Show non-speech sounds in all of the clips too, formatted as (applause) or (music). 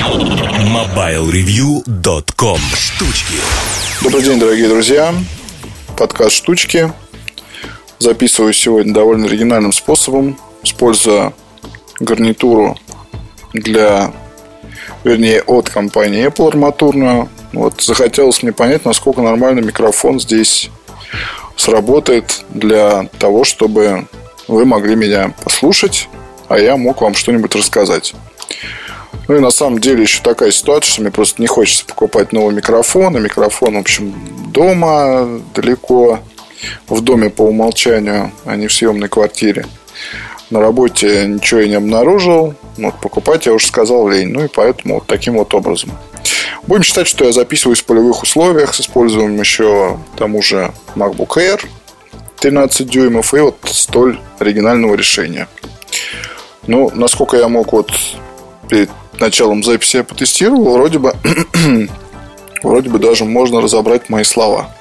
MobileReview.com Штучки Добрый день, дорогие друзья. Подкаст «Штучки». Записываю сегодня довольно оригинальным способом, используя гарнитуру для, вернее, от компании Apple арматурную. Вот захотелось мне понять, насколько нормальный микрофон здесь сработает для того, чтобы вы могли меня послушать, а я мог вам что-нибудь рассказать. Ну и на самом деле еще такая ситуация, что мне просто не хочется покупать новый микрофон. И микрофон, в общем, дома далеко, в доме по умолчанию, а не в съемной квартире. На работе ничего я не обнаружил. Вот покупать я уже сказал лень. Ну и поэтому вот таким вот образом. Будем считать, что я записываюсь в полевых условиях с использованием еще тому же MacBook Air 13 дюймов и вот столь оригинального решения. Ну, насколько я мог вот перед началом записи я потестировал, вроде бы, (clears throat) вроде бы даже можно разобрать мои слова.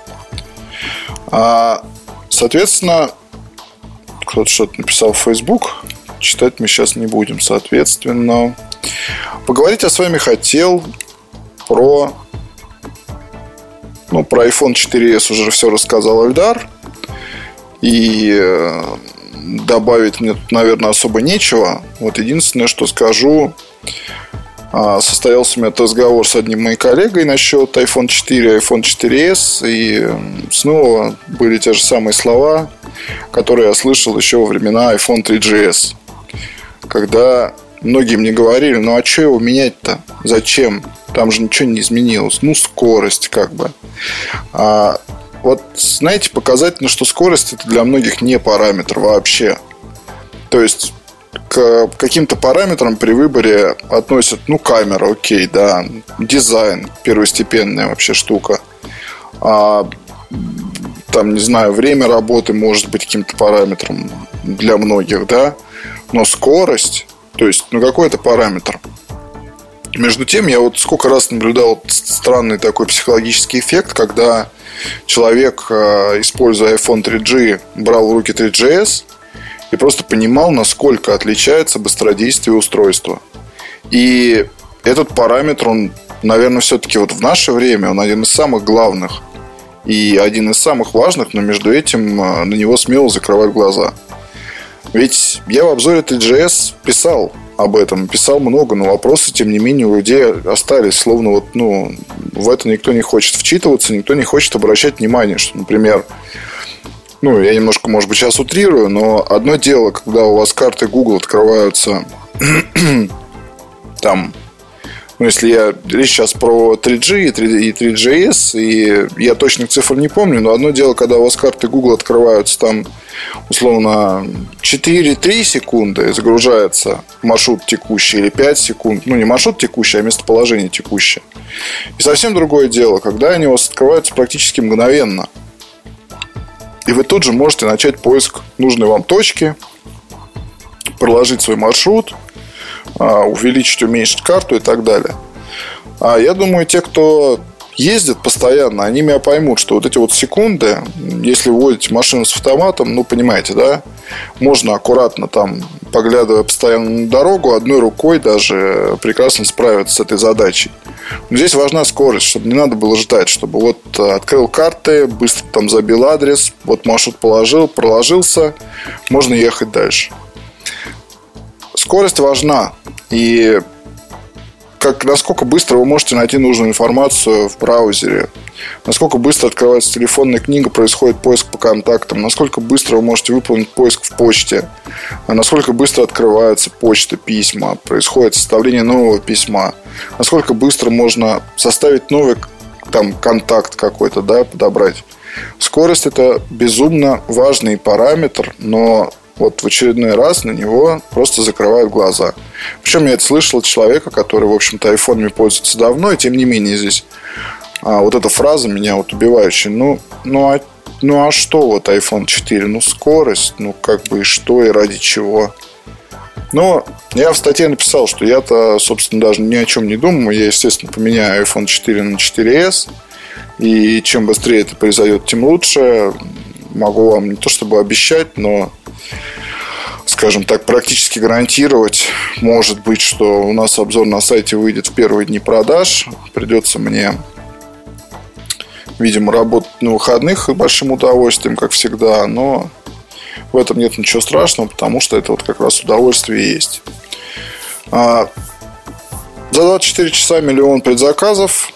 А, соответственно, кто-то что-то написал в Facebook, читать мы сейчас не будем, соответственно. Поговорить я с вами хотел про ну, про iPhone 4s уже все рассказал Альдар. И э, добавить мне тут, наверное, особо нечего. Вот единственное, что скажу, а, состоялся у меня разговор с одним моим коллегой насчет iPhone 4 и iPhone 4s. И снова были те же самые слова, которые я слышал еще во времена iPhone 3GS. Когда многие мне говорили, ну а что его менять-то? Зачем? Там же ничего не изменилось. Ну, скорость как бы. А, вот, знаете, показательно, что скорость это для многих не параметр вообще. То есть к каким-то параметрам при выборе относят, ну, камера, окей, да, дизайн, первостепенная вообще штука. А, там, не знаю, время работы может быть каким-то параметром для многих, да, но скорость, то есть, ну, какой это параметр. Между тем, я вот сколько раз наблюдал странный такой психологический эффект, когда человек, а, используя iPhone 3G, брал в руки 3GS – и просто понимал, насколько отличается быстродействие устройства. И этот параметр, он, наверное, все-таки вот в наше время, он один из самых главных и один из самых важных, но между этим э, на него смело закрывать глаза. Ведь я в обзоре 3GS писал об этом, писал много, но вопросы, тем не менее, у людей остались. Словно вот, ну, в это никто не хочет вчитываться, никто не хочет обращать внимание, что, например, ну, я немножко, может быть, сейчас утрирую, но одно дело, когда у вас карты Google открываются (clears throat) там, ну, если я речь сейчас про 3G и 3GS, и я точных цифр не помню, но одно дело, когда у вас карты Google открываются там, условно, 4-3 секунды, загружается маршрут текущий, или 5 секунд, ну, не маршрут текущий, а местоположение текущее. И совсем другое дело, когда они у вас открываются практически мгновенно – и вы тут же можете начать поиск нужной вам точки, проложить свой маршрут, увеличить, уменьшить карту и так далее. А я думаю, те, кто ездит постоянно, они меня поймут, что вот эти вот секунды, если водите машину с автоматом, ну, понимаете, да, можно аккуратно там, поглядывая постоянно на дорогу, одной рукой даже прекрасно справиться с этой задачей. Но здесь важна скорость, чтобы не надо было ждать, чтобы вот э, открыл карты, быстро там забил адрес, вот маршрут положил, проложился, можно ехать дальше. Скорость важна. И как, насколько быстро вы можете найти нужную информацию в браузере, насколько быстро открывается телефонная книга, происходит поиск по контактам, насколько быстро вы можете выполнить поиск в почте, а насколько быстро открывается почта, письма, происходит составление нового письма, насколько быстро можно составить новый там контакт какой-то, да, подобрать. Скорость это безумно важный параметр, но вот в очередной раз на него просто закрывают глаза. Причем я это слышал от человека, который, в общем-то, айфонами пользуется давно, и тем не менее здесь а, вот эта фраза меня вот убивающая. Ну, ну, а, ну а что вот iPhone 4? Ну, скорость, ну как бы и что, и ради чего? Но я в статье написал, что я-то, собственно, даже ни о чем не думаю. Я, естественно, поменяю iPhone 4 на 4s. И чем быстрее это произойдет, тем лучше. Могу вам не то чтобы обещать, но скажем так, практически гарантировать. Может быть, что у нас обзор на сайте выйдет в первые дни продаж. Придется мне, видимо, работать на выходных с большим удовольствием, как всегда. Но в этом нет ничего страшного, потому что это вот как раз удовольствие есть. За 24 часа миллион предзаказов.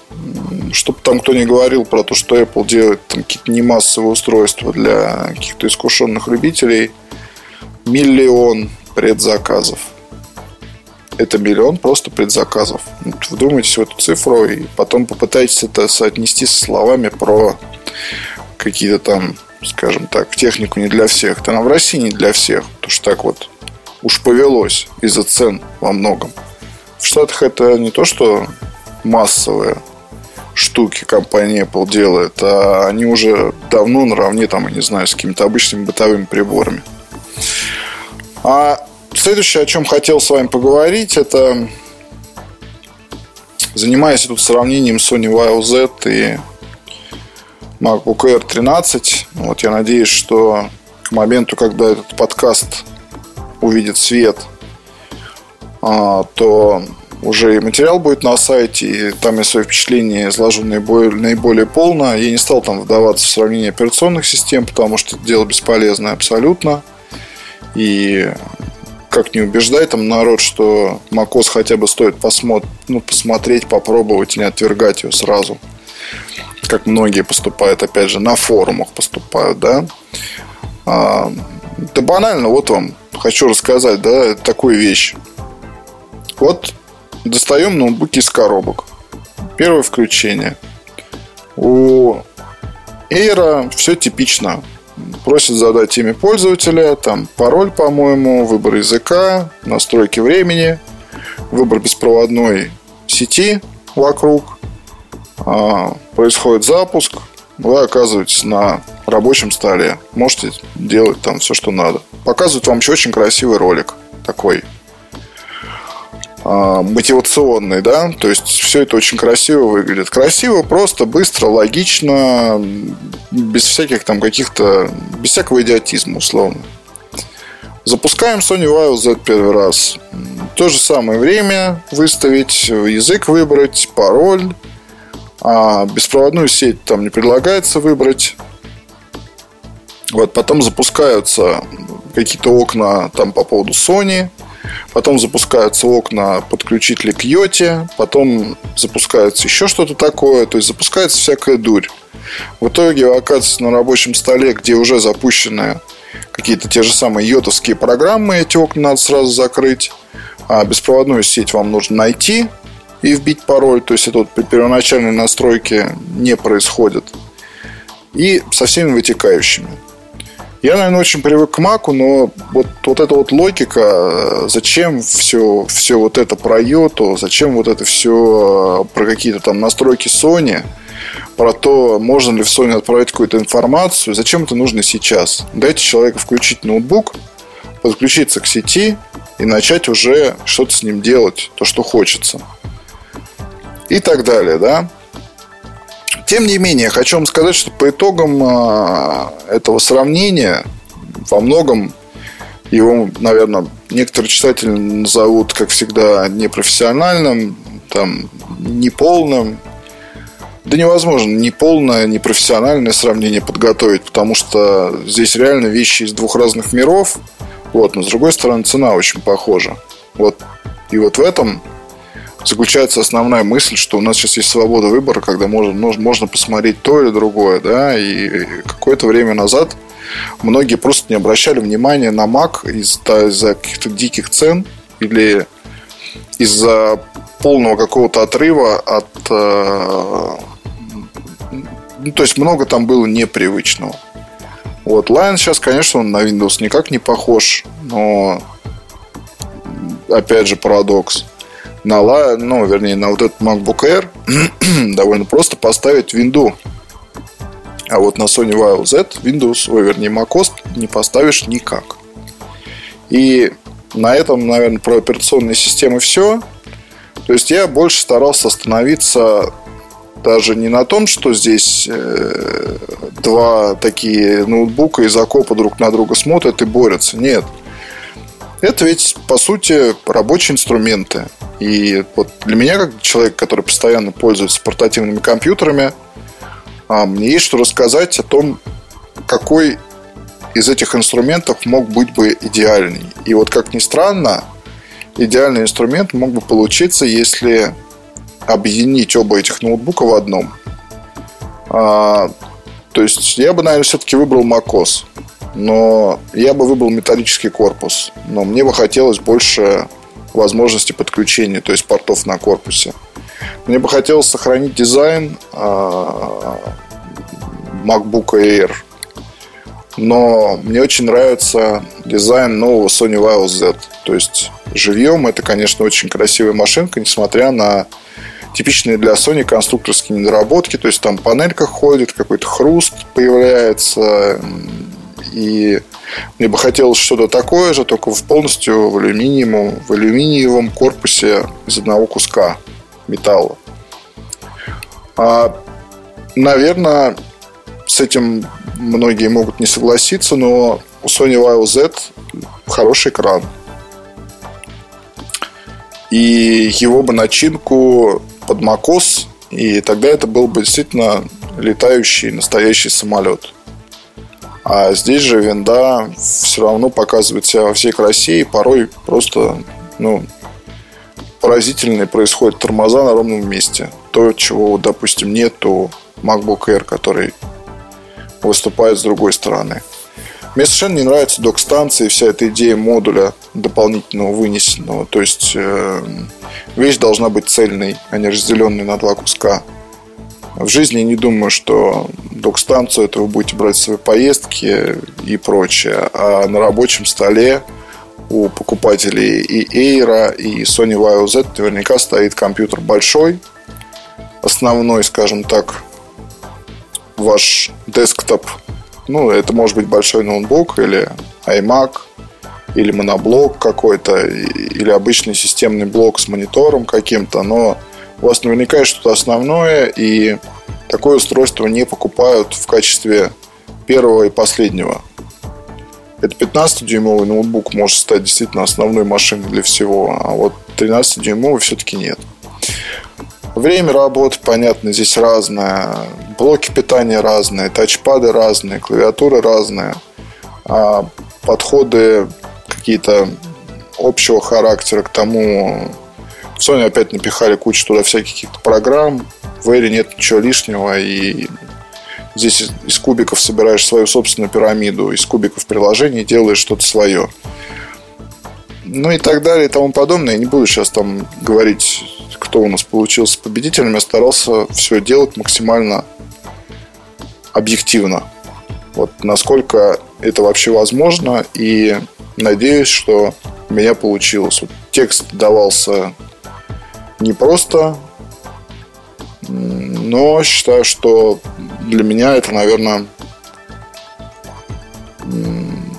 Чтобы там кто не говорил про то, что Apple делает там какие-то немассовые устройства для каких-то искушенных любителей. Миллион предзаказов. Это миллион просто предзаказов. Вдумайтесь в эту цифру и потом попытайтесь это соотнести со словами про какие-то там, скажем так, технику не для всех. Это нам в России не для всех. Потому что так вот уж повелось из-за цен во многом. В Штатах это не то, что массовые штуки компания Apple делает, а они уже давно наравне, там, я не знаю, с какими-то обычными бытовыми приборами. А следующее, о чем хотел с вами поговорить, это занимаясь тут сравнением Sony Vaio Z и MacBook Air 13, вот я надеюсь, что к моменту, когда этот подкаст увидит свет – то уже и материал будет на сайте, и там я свои впечатления изложу наиболее, наиболее полно. Я не стал там вдаваться в сравнение операционных систем, потому что это дело бесполезное абсолютно. И как не убеждай там народ, что macOS хотя бы стоит посмотр... ну, посмотреть, попробовать и не отвергать ее сразу. Как многие поступают, опять же, на форумах поступают, да. А, да банально, вот вам хочу рассказать, да, такую вещь. Вот достаем ноутбуки из коробок. Первое включение. У Air все типично. Просит задать имя пользователя, там пароль, по-моему, выбор языка, настройки времени, выбор беспроводной сети вокруг. А, происходит запуск. Вы оказываетесь на рабочем столе. Можете делать там все, что надо. Показывают вам еще очень красивый ролик такой мотивационный, да, то есть все это очень красиво выглядит. Красиво, просто, быстро, логично, без всяких там каких-то, без всякого идиотизма, условно. Запускаем Sony Vaio Z первый раз. То же самое время выставить, язык выбрать, пароль. А беспроводную сеть там не предлагается выбрать. Вот, потом запускаются какие-то окна там по поводу Sony – потом запускаются окна подключители к йоте, потом запускается еще что-то такое, то есть запускается всякая дурь. В итоге вы оказываетесь на рабочем столе, где уже запущены какие-то те же самые йотовские программы, эти окна надо сразу закрыть, а беспроводную сеть вам нужно найти и вбить пароль, то есть это вот при первоначальной настройке не происходит. И со всеми вытекающими. Я, наверное, очень привык к Маку, но вот, вот эта вот логика, э, зачем все, все вот это про йоту, зачем вот это все э, про какие-то там настройки Sony, про то, можно ли в Sony отправить какую-то информацию, зачем это нужно сейчас? Дайте человеку включить ноутбук, подключиться к сети и начать уже что-то с ним делать, то, что хочется. И так далее, да. Тем не менее, хочу вам сказать, что по итогам а, этого сравнения во многом его, наверное, некоторые читатели назовут, как всегда, непрофессиональным, там, неполным. Да невозможно ни полное, ни профессиональное сравнение подготовить, потому что здесь реально вещи из двух разных миров. Вот, но с другой стороны, цена очень похожа. Вот. И вот в этом заключается основная мысль, что у нас сейчас есть свобода выбора, когда можно, можно посмотреть то или другое, да, и какое-то время назад многие просто не обращали внимания на Mac из-за, из каких-то диких цен или из-за полного какого-то отрыва от... Э, ну, то есть много там было непривычного. Вот, Lion сейчас, конечно, он на Windows никак не похож, но опять же парадокс на, ну, вернее, на вот этот MacBook Air (clears throat) довольно просто поставить винду. А вот на Sony Vaio Z Windows, ой, вернее, macOS не поставишь никак. И на этом, наверное, про операционные системы все. То есть я больше старался остановиться даже не на том, что здесь э, два такие ноутбука из окопа друг на друга смотрят и борются. Нет. Это ведь, по сути, рабочие инструменты. И вот для меня, как человек, который постоянно пользуется портативными компьютерами, а, мне есть что рассказать о том, какой из этих инструментов мог быть бы идеальный. И вот, как ни странно, идеальный инструмент мог бы получиться, если объединить оба этих ноутбука в одном. А, то есть я бы, наверное, все-таки выбрал macOS. Но я бы выбрал металлический корпус. Но мне бы хотелось больше возможности подключения, то есть портов на корпусе. Мне бы хотелось сохранить дизайн а, MacBook Air. Но мне очень нравится дизайн нового Sony Vaio Z. То есть живьем это, конечно, очень красивая машинка, несмотря на типичные для Sony конструкторские недоработки. То есть там панелька ходит, какой-то хруст появляется. И мне бы хотелось что-то такое же, только в полностью в алюминиевом, в алюминиевом корпусе из одного куска металла. А, наверное, с этим многие могут не согласиться, но у Sony Vaio Z хороший экран. И его бы начинку под macOS, и тогда это был бы действительно летающий настоящий самолет. А здесь же винда все равно показывает себя во всей красе, и порой просто ну, поразительные происходят тормоза на ровном месте. То, чего, допустим, нет у MacBook Air, который выступает с другой стороны. Мне совершенно не нравится док-станция и вся эта идея модуля дополнительного вынесенного. То есть э, вещь должна быть цельной, а не разделенной на два куска. В жизни не думаю, что док-станцию это вы будете брать в свои поездки и прочее. А на рабочем столе у покупателей и Air, и Sony Vaio Z наверняка стоит компьютер большой, основной, скажем так, ваш десктоп ну, это может быть большой ноутбук или iMac, или моноблок какой-то, или обычный системный блок с монитором каким-то, но у вас наверняка есть что-то основное, и такое устройство не покупают в качестве первого и последнего. Это 15-дюймовый ноутбук может стать действительно основной машиной для всего, а вот 13-дюймовый все-таки нет. Время работы, понятно, здесь разное. Блоки питания разные, тачпады разные, клавиатуры разные. А подходы какие-то общего характера к тому. Sony опять напихали кучу туда всяких каких-то программ. В Эре нет ничего лишнего. И здесь из кубиков собираешь свою собственную пирамиду. Из кубиков приложений делаешь что-то свое. Ну и так далее и тому подобное. Я не буду сейчас там говорить кто у нас получился победителем, я старался все делать максимально объективно. Вот насколько это вообще возможно. И надеюсь, что у меня получилось. Вот текст давался не просто, но считаю, что для меня это, наверное,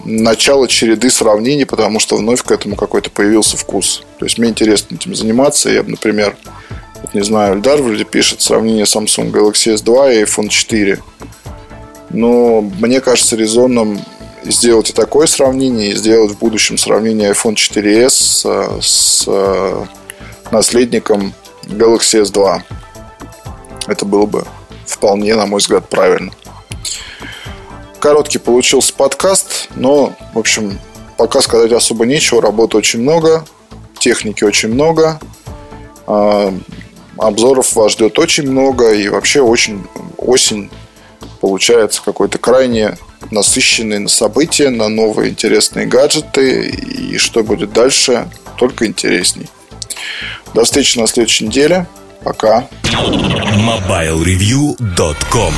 начало череды сравнений, потому что вновь к этому какой-то появился вкус. То есть мне интересно этим заниматься. Я например, вот не знаю, Эльдар вроде пишет сравнение Samsung Galaxy S2 и iPhone 4. Но мне кажется резонным сделать и такое сравнение, и сделать в будущем сравнение iPhone 4s с, с э, наследником Galaxy S2. Это было бы вполне, на мой взгляд, правильно. Короткий получился подкаст, но, в общем, пока сказать особо нечего. Работы очень много, техники очень много, а, обзоров вас ждет очень много, и вообще очень осень получается какой-то крайне насыщенный на события, на новые интересные гаджеты, и что будет дальше, только интересней. До встречи на следующей неделе. Пока. MobileReview.com